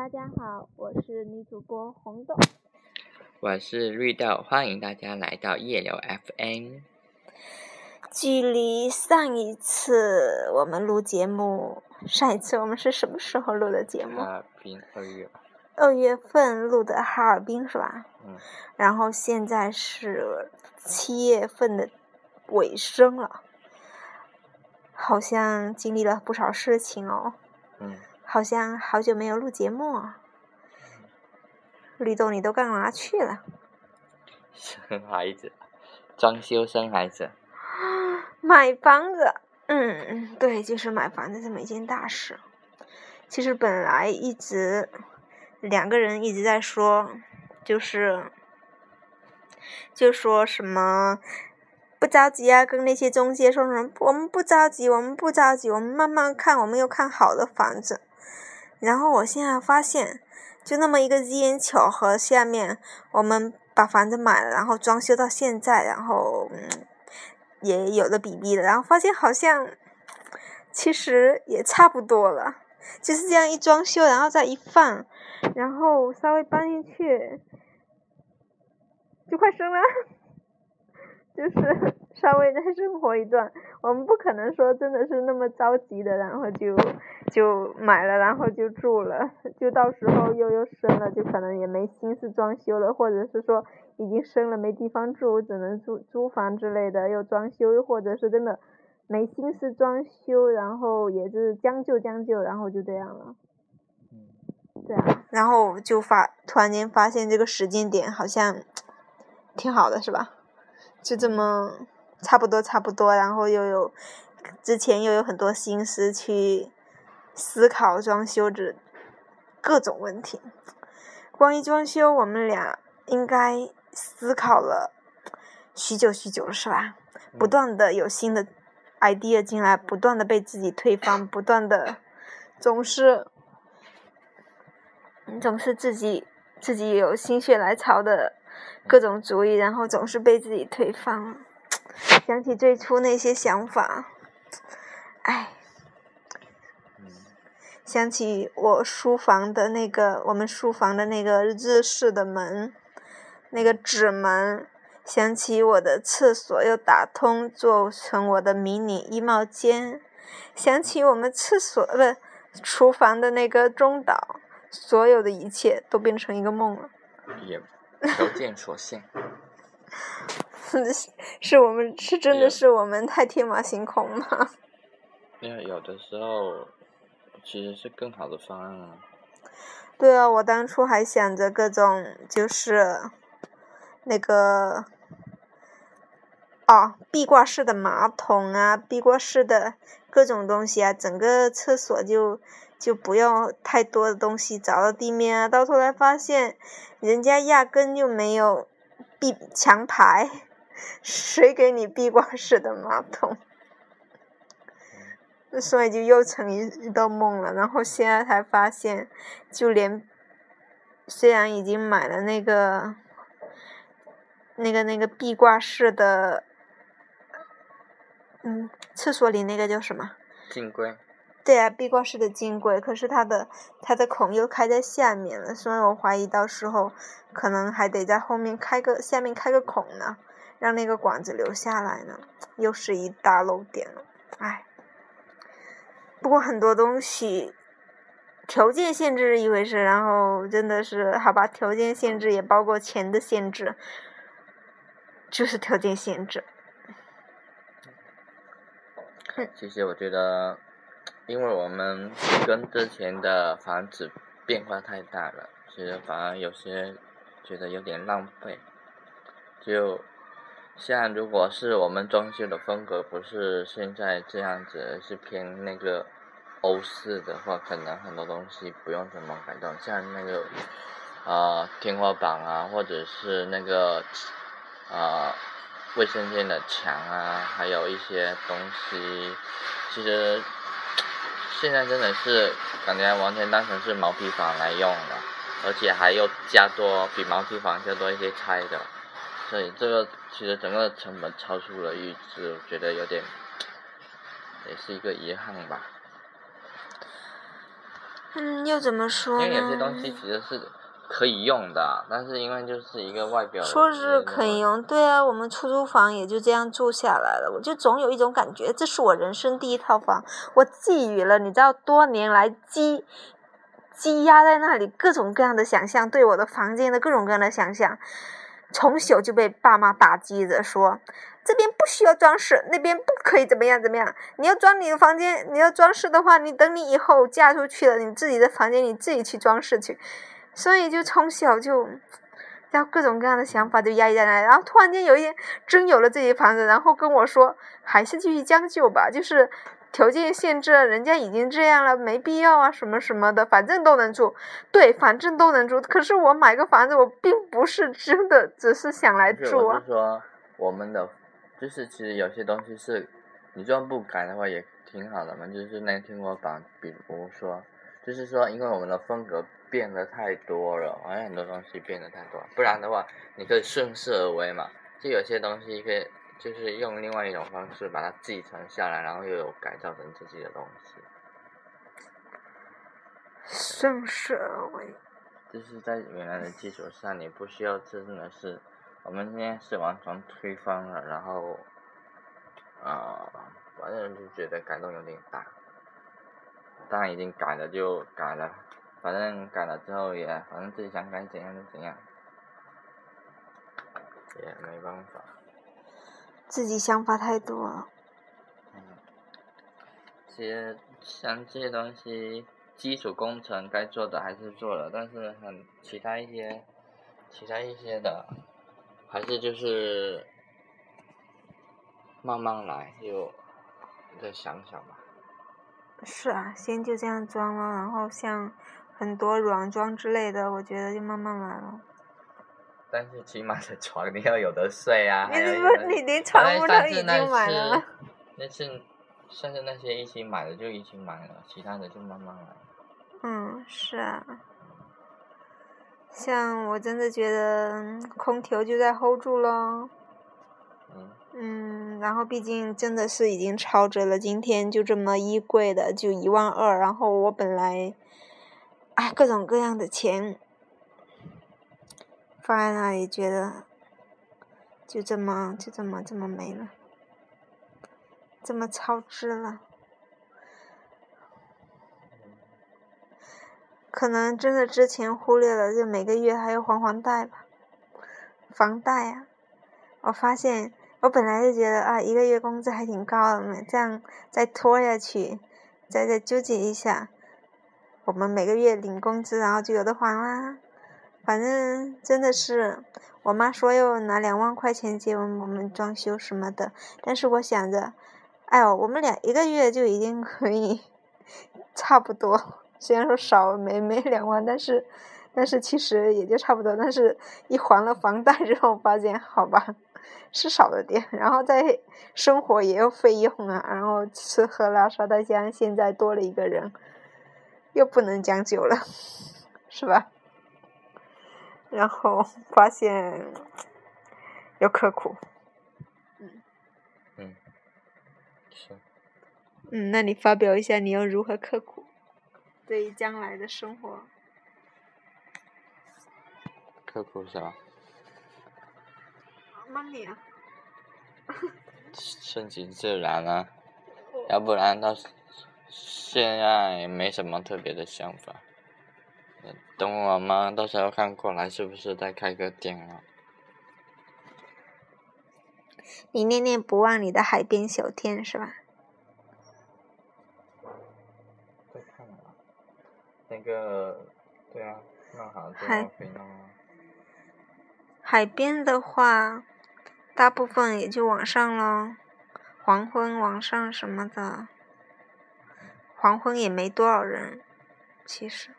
大家好，我是女主播红豆。我是绿豆，欢迎大家来到夜流 FM。距离上一次我们录节目，上一次我们是什么时候录的节目？哈尔滨二月。二月份录的哈尔滨是吧？嗯。然后现在是七月份的尾声了，好像经历了不少事情哦。嗯。好像好久没有录节目，绿豆你都干嘛去了？生孩子，装修生孩子。买房子，嗯嗯，对，就是买房子这么一件大事。其实本来一直两个人一直在说，就是就说什么。不着急啊，跟那些中介说什么？我们不着急，我们不着急，我们慢慢看，我们要看好的房子。然后我现在发现，就那么一个机缘巧合，下面我们把房子买了，然后装修到现在，然后嗯，也有了 BB 了，然后发现好像其实也差不多了，就是这样一装修，然后再一放，然后稍微搬进去，就快生了。就是稍微再生活一段，我们不可能说真的是那么着急的，然后就就买了，然后就住了，就到时候又又生了，就可能也没心思装修了，或者是说已经生了没地方住，只能租租房之类的，又装修，或者是真的没心思装修，然后也是将就将就，然后就这样了。对啊，然后就发突然间发现这个时间点好像挺好的，是吧？就这么差不多差不多，然后又有之前又有很多心思去思考装修这各种问题。关于装修，我们俩应该思考了许久许久了，是吧？不断的有新的 idea 进来，不断的被自己推翻，不断的总是总是自己自己有心血来潮的。各种主意，然后总是被自己推翻。想起最初那些想法，唉，想起我书房的那个，我们书房的那个日式的门，那个纸门，想起我的厕所又打通做成我的迷你衣帽间，想起我们厕所不厨房的那个中岛，所有的一切都变成一个梦了。也条件所限，是我们是真的是我们太天马行空吗？因为有的时候其实是更好的方案啊。对啊，我当初还想着各种就是那个哦，壁挂式的马桶啊，壁挂式的各种东西啊，整个厕所就。就不要太多的东西砸到地面啊！到头来发现，人家压根就没有壁墙排，谁给你壁挂式的马桶？所以就又成一一道梦了。然后现在才发现，就连虽然已经买了那个那个那个壁挂式的，嗯，厕所里那个叫什么？镜柜。对啊，壁挂式的金柜，可是它的它的孔又开在下面了，所以我怀疑到时候可能还得在后面开个下面开个孔呢，让那个管子流下来呢，又是一大漏点了，唉。不过很多东西条件限制是一回事，然后真的是好吧，条件限制也包括钱的限制，就是条件限制。其实我觉得。因为我们跟之前的房子变化太大了，其实反而有些觉得有点浪费。就像如果是我们装修的风格不是现在这样子，是偏那个欧式的话，可能很多东西不用怎么改动，像那个啊天花板啊，或者是那个啊卫生间的墙啊，还有一些东西，其实。现在真的是感觉完全当成是毛坯房来用了，而且还又加多比毛坯房加多一些拆的，所以这个其实整个成本超出了预支，我觉得有点也是一个遗憾吧。嗯，又怎么说因为有些东？西其实是可以用的，但是因为就是一个外表。说是可以。用，对啊，我们出租房也就这样住下来了。我就总有一种感觉，这是我人生第一套房，我寄予了你知道多年来积积压在那里各种各样的想象，对我的房间的各种各样的想象，从小就被爸妈打击着说。这边不需要装饰，那边不可以怎么样怎么样。你要装你的房间，你要装饰的话，你等你以后嫁出去了，你自己的房间你自己去装饰去。所以就从小就，然后各种各样的想法就压抑在那里，然后突然间有一天真有了自己房子，然后跟我说还是继续将就吧，就是条件限制了，人家已经这样了，没必要啊什么什么的，反正都能住。对，反正都能住。可是我买个房子，我并不是真的只是想来住啊我是。说我们的，就是其实有些东西是，你就算不改的话也挺好的嘛。就是那天我把，比如说，就是说，因为我们的风格变得太多了，好像很多东西变得太多了，不然的话，你可以顺势而为嘛。就有些东西可以，就是用另外一种方式把它继承下来，然后又有改造成自己的东西。顺势而为。就是在原来的基础上，你不需要真的是，我们现在是完全推翻了，然后，啊、反正就觉得改动有点大。当然已经改了就改了，反正改了之后也，反正自己想改怎样就怎样，也没办法。自己想法太多了。嗯，其实像这些东西，基础工程该做的还是做了，但是很其他一些，其他一些的，还是就是慢慢来，就再想想吧。是啊，先就这样装了，然后像很多软装之类的，我觉得就慢慢来了。但是起码的床你要有的睡啊，你怎么你连床铺都已经买了？那次，上次那些一起买的就一起买了，其他的就慢慢来。嗯，是啊。像我真的觉得嗯空调就在 hold 住了，嗯，嗯，然后毕竟真的是已经超值了，今天就这么衣柜的就一万二，然后我本来，哎，各种各样的钱放在那里，觉得就这么就这么这么没了，这么超支了。可能真的之前忽略了，就每个月还要还房贷吧，房贷啊。我发现，我本来就觉得啊，一个月工资还挺高的，这样再拖下去，再再纠结一下，我们每个月领工资，然后就有的还啦。反正真的是，我妈说要拿两万块钱借我们装修什么的，但是我想着，哎呦，我们俩一个月就已经可以 差不多，虽然说少没没两万，但是但是其实也就差不多。但是一还了房贷之后，发现好吧，是少了点，然后再生活也要费用啊，然后吃喝拉撒，再加上现在多了一个人，又不能将就了，是吧？然后发现要刻苦，嗯，嗯是。嗯，那你发表一下你要如何刻苦，对于将来的生活。刻苦是吧？妈咪啊，顺其自然啊，要不然到现在也没什么特别的想法。等我妈到时候看过来，是不是再开个店啊？你念念不忘你的海边小店是吧？再看啊，那个，对啊，弄好之还后可以弄啊。海边的话，大部分也就晚上咯，黄昏、晚上什么的。黄昏也没多少人，其实。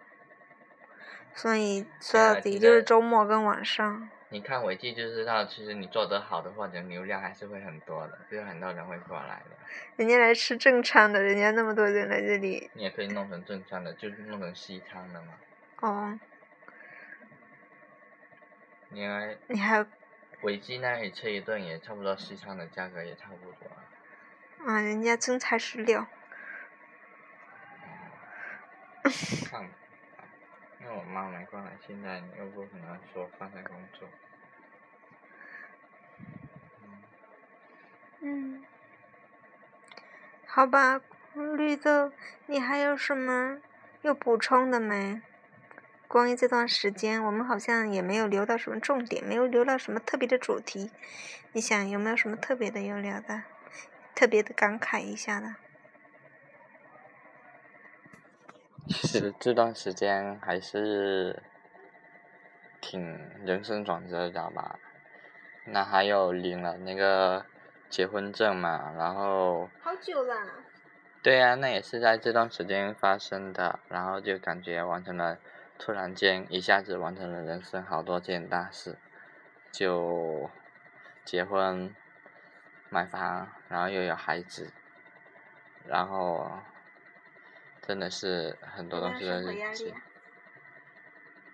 所以说到底就是周末跟晚上。你看违纪就知道，其实你做得好的话，人流量还是会很多的，就是很多人会过来的。人家来吃正餐的，人家那么多人来这里。你也可以弄成正餐的，就是弄成西餐的嘛。哦，你还你还有违纪那里吃一顿也差不多，西餐的价格也差不多。啊，人家真材实料。看，因为我妈没过来，现在又不可能说放在工作。嗯，好吧，绿豆，你还有什么要补充的没？关于这段时间，我们好像也没有留到什么重点，没有留到什么特别的主题。你想有没有什么特别的要聊的，特别的感慨一下的？其实这段时间还是挺人生转折的吧。那还有领了那个结婚证嘛，然后。好久了。对呀，那也是在这段时间发生的，然后就感觉完成了。突然间，一下子完成了人生好多件大事，就结婚、买房，然后又有孩子，然后真的是很多东西都是。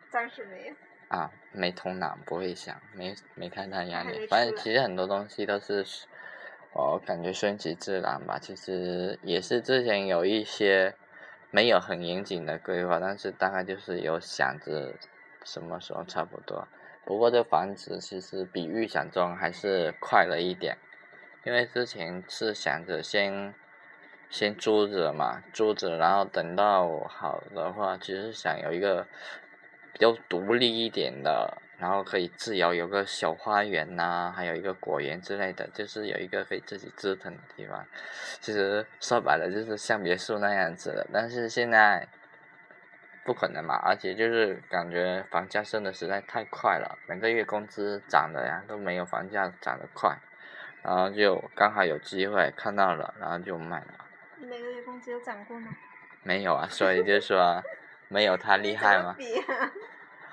暂时没有。啊，没头脑，不会想，没没太大压力。反正其实很多东西都是，我感觉顺其自然吧。其实也是之前有一些。没有很严谨的规划，但是大概就是有想着什么时候差不多。不过这房子其实比预想中还是快了一点，因为之前是想着先先租着嘛，租着，然后等到好的话，其实想有一个比较独立一点的。然后可以自由，有个小花园呐，还有一个果园之类的，就是有一个可以自己折腾的地方。其实说白了就是像别墅那样子的，但是现在不可能嘛，而且就是感觉房价升的实在太快了，每个月工资涨的呀都没有房价涨得快，然后就刚好有机会看到了，然后就买了。你每个月工资有涨过吗？没有啊，所以就说没有他厉害嘛。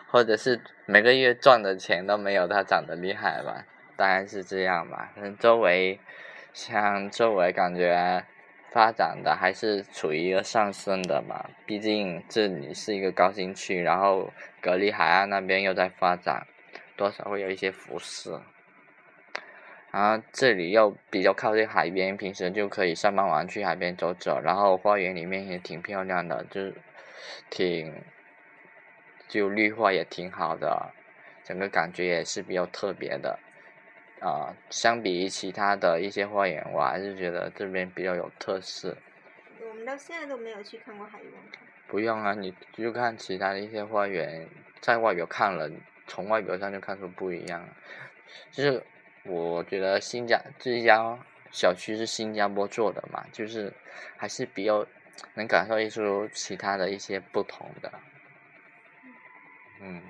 或者是每个月赚的钱都没有他涨得厉害吧，大概是这样吧。嗯，周围像周围感觉发展的还是处于一个上升的嘛，毕竟这里是一个高新区，然后隔离海岸那边又在发展，多少会有一些辐射。然后这里又比较靠近海边，平时就可以上班完去海边走走，然后花园里面也挺漂亮的，就是挺。就绿化也挺好的，整个感觉也是比较特别的，啊，相比于其他的一些花园，我还是觉得这边比较有特色。我们到现在都没有去看过海边。不用啊，你就看其他的一些花园，在外表看了，从外表上就看出不一样了。就是我觉得新加这家小区是新加坡做的嘛，就是还是比较能感受一出其他的一些不同的。嗯，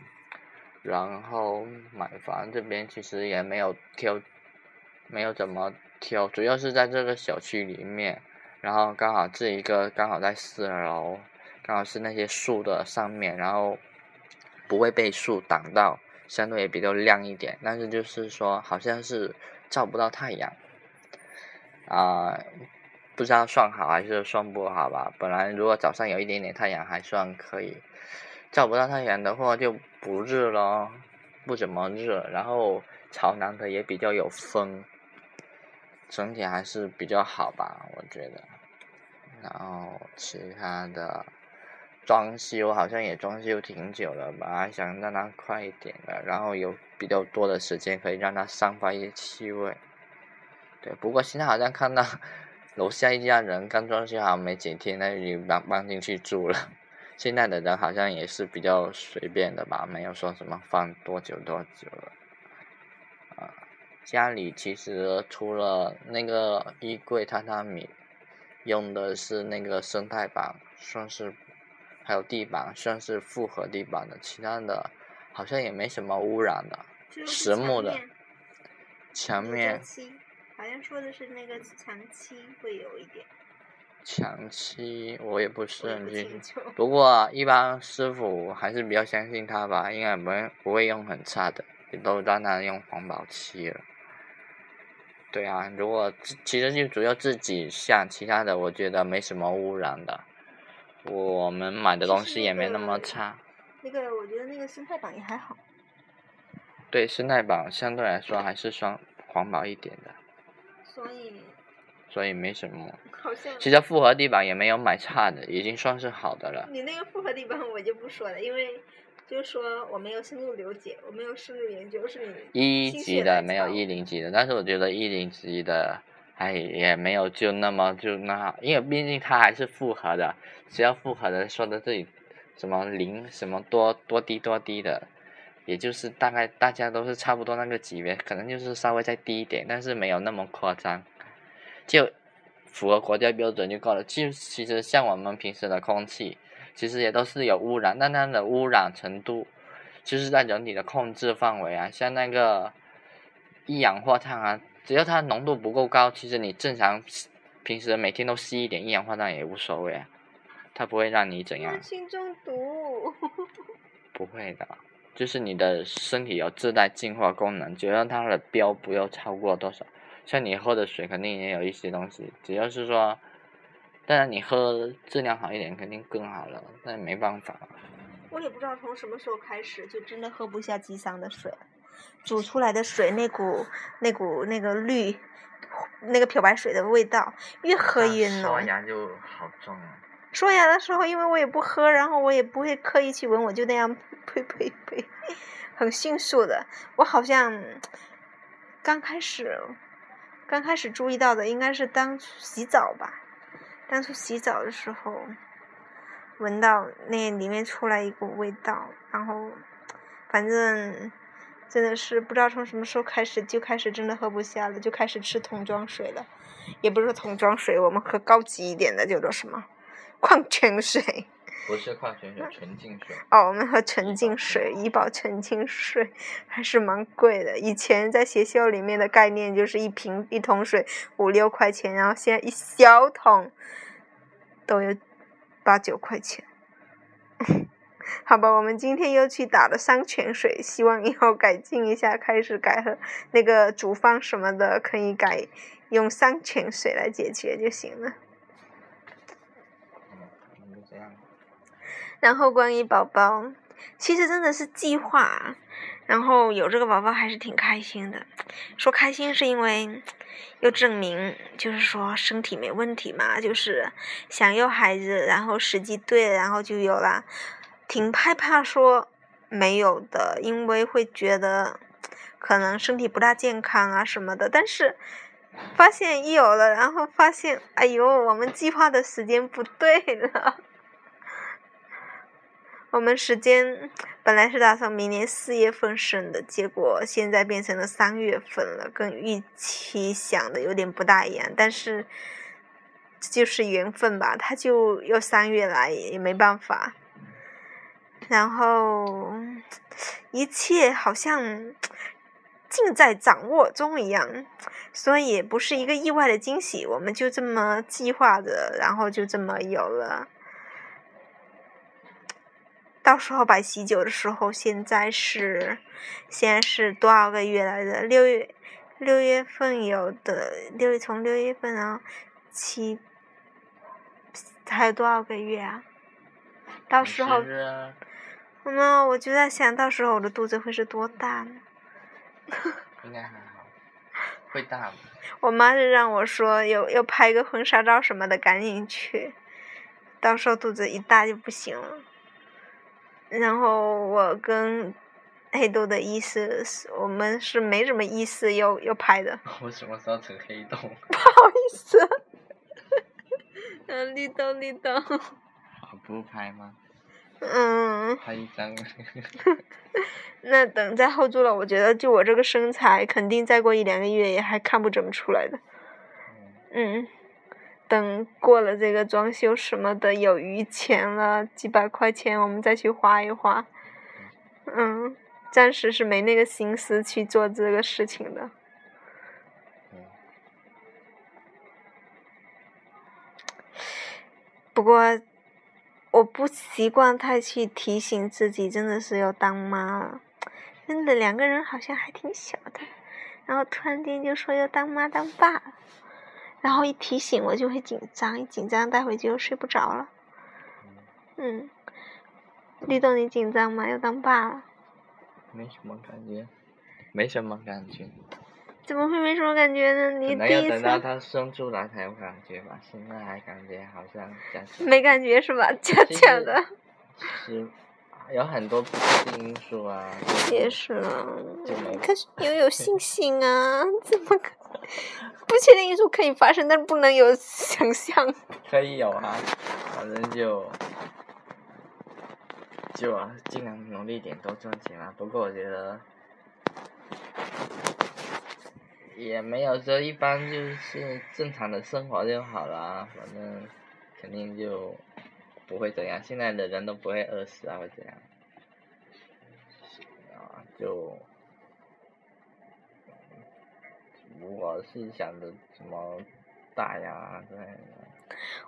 然后买房这边其实也没有挑，没有怎么挑，主要是在这个小区里面，然后刚好这一个刚好在四楼，刚好是那些树的上面，然后不会被树挡到，相对也比较亮一点，但是就是说好像是照不到太阳，啊，不知道算好还是算不好吧。本来如果早上有一点点太阳还算可以。照不到太阳的话就不热咯，不怎么热，然后朝南的也比较有风，整体还是比较好吧，我觉得。然后其他的装修好像也装修挺久了吧，还想让它快一点的，然后有比较多的时间可以让它散发一些气味。对，不过现在好像看到楼下一家人刚装修好没几天，那就搬搬进去住了。现在的人好像也是比较随便的吧，没有说什么放多久多久了。家里其实除了那个衣柜榻榻米，用的是那个生态板，算是，还有地板算是复合地板的，其他的好像也没什么污染的，实木的。墙面。好像说的是那个墙漆会有一点。墙漆我也不是很清楚，不过一般师傅还是比较相信他吧，应该不会不会用很差的，也都让他用环保漆了。对啊，如果其实就主要自己像其他的，我觉得没什么污染的，我们买的东西也没那么差。那个我觉得那个生态板也还好。对，生态板相对来说还是算环保一点的。所以。所以没什么。好像。其实复合地板也没有买差的，已经算是好的了。你那个复合地板我就不说了，因为就是说我没有深入了解，我没有深入研究，是你。一级的没有一零级的，但是我觉得一零级的，哎，也没有就那么就那，因为毕竟它还是复合的，只要复合的说的这里什么零什么多多低多低的。也就是大概大家都是差不多那个级别，可能就是稍微再低一点，但是没有那么夸张，就符合国家标准就够了。就其实像我们平时的空气，其实也都是有污染，但它的污染程度就是在人体的控制范围啊。像那个一氧化碳啊，只要它浓度不够高，其实你正常平时每天都吸一点一氧化碳也无所谓啊，它不会让你怎样。性中毒。不会的。就是你的身体有自带净化功能，只要它的标不要超过多少。像你喝的水肯定也有一些东西，只要是说，当然你喝质量好一点肯定更好了，但没办法。我也不知道从什么时候开始就真的喝不下吉祥的水，煮出来的水那股那股那个绿，那个漂白水的味道越喝越浓。刷牙就好重啊。刷牙的时候，因为我也不喝，然后我也不会刻意去闻，我就那样呸呸呸，很迅速的。我好像刚开始，刚开始注意到的应该是当初洗澡吧，当初洗澡的时候，闻到那里面出来一股味道，然后反正真的是不知道从什么时候开始就开始真的喝不下了，就开始吃桶装水了，也不是桶装水，我们喝高级一点的叫做什么？矿泉水，不是矿泉水，纯净水。哦，我们喝纯净水，怡宝纯净水还是蛮贵的。以前在学校里面的概念就是一瓶一桶水五六块钱，然后现在一小桶都有八九块钱。好吧，我们今天又去打了山泉水，希望以后改进一下，开始改喝那个煮饭什么的可以改用山泉水来解决就行了。然后关于宝宝，其实真的是计划，然后有这个宝宝还是挺开心的。说开心是因为又证明，就是说身体没问题嘛，就是想要孩子，然后时机对，然后就有了。挺害怕说没有的，因为会觉得可能身体不大健康啊什么的。但是发现一有了，然后发现，哎呦，我们计划的时间不对了。我们时间本来是打算明年四月份生的，结果现在变成了三月份了，跟预期想的有点不大一样。但是就是缘分吧，他就要三月来也没办法。然后一切好像尽在掌握中一样，所以也不是一个意外的惊喜。我们就这么计划着，然后就这么有了。到时候摆喜酒的时候，现在是，现在是多少个月来着？六月，六月份有的，六从六月份然后七，还有多少个月啊？到时候，妈，我就在想到时候我的肚子会是多大呢？应该还好，会大吗？我妈是让我说，要要拍个婚纱照什么的，赶紧去，到时候肚子一大就不行了。然后我跟黑豆的意思是，我们是没什么意思要要拍的。我什么时候成黑豆？不好意思。嗯，绿豆绿豆。不拍吗？嗯。那等再后住了，我觉得就我这个身材，肯定再过一两个月也还看不怎么出来的。嗯。等过了这个装修什么的有余钱了，几百块钱我们再去花一花。嗯，暂时是没那个心思去做这个事情的。不过，我不习惯太去提醒自己，真的是要当妈了。真的两个人好像还挺小的，然后突然间就说要当妈当爸。然后一提醒我就会紧张，一紧张待会就睡不着了。嗯，绿豆你紧张吗？要当爸了？没什么感觉，没什么感觉。怎么会没什么感觉呢？你一要等到次它生出来才有感觉吧，现在还感觉好像假假没感觉是吧？假假的，其实有很多不确定因素啊。就也是啊。可是你要有信心啊，怎么可？不确定因素可以发生，但是不能有想象。可以有啊，反正就就啊，尽量努力点多赚钱啊。不过我觉得也没有说一般就是正常的生活就好啦，反正肯定就不会怎样。现在的人都不会饿死啊，或怎样啊，就如果是想着什么大呀之类的。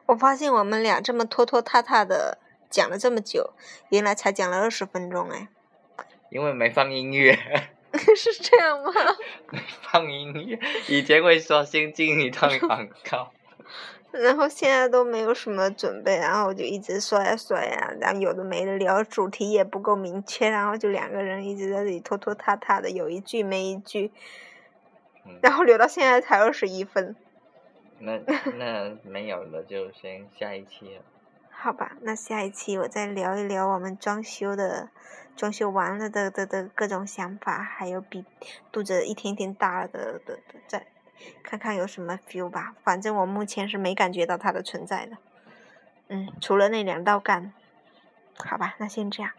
我发现我们俩这么拖拖沓沓的讲了这么久，原来才讲了二十分钟哎，因为没放音乐，是这样吗？没 放音乐。以前会说先进一段广告，然后现在都没有什么准备，然后我就一直说呀说呀，然后有的没的聊，主题也不够明确，然后就两个人一直在这里拖拖沓沓的，有一句没一句，嗯，然后留到现在才二十一分。那那没有了就先下一期了。好吧，那下一期我再聊一聊我们装修的，装修完了的的的各种想法，还有比肚子一天天大了的的的，在看看有什么 feel 吧。反正我目前是没感觉到它的存在的。嗯，除了那两道杠。好吧，那先这样。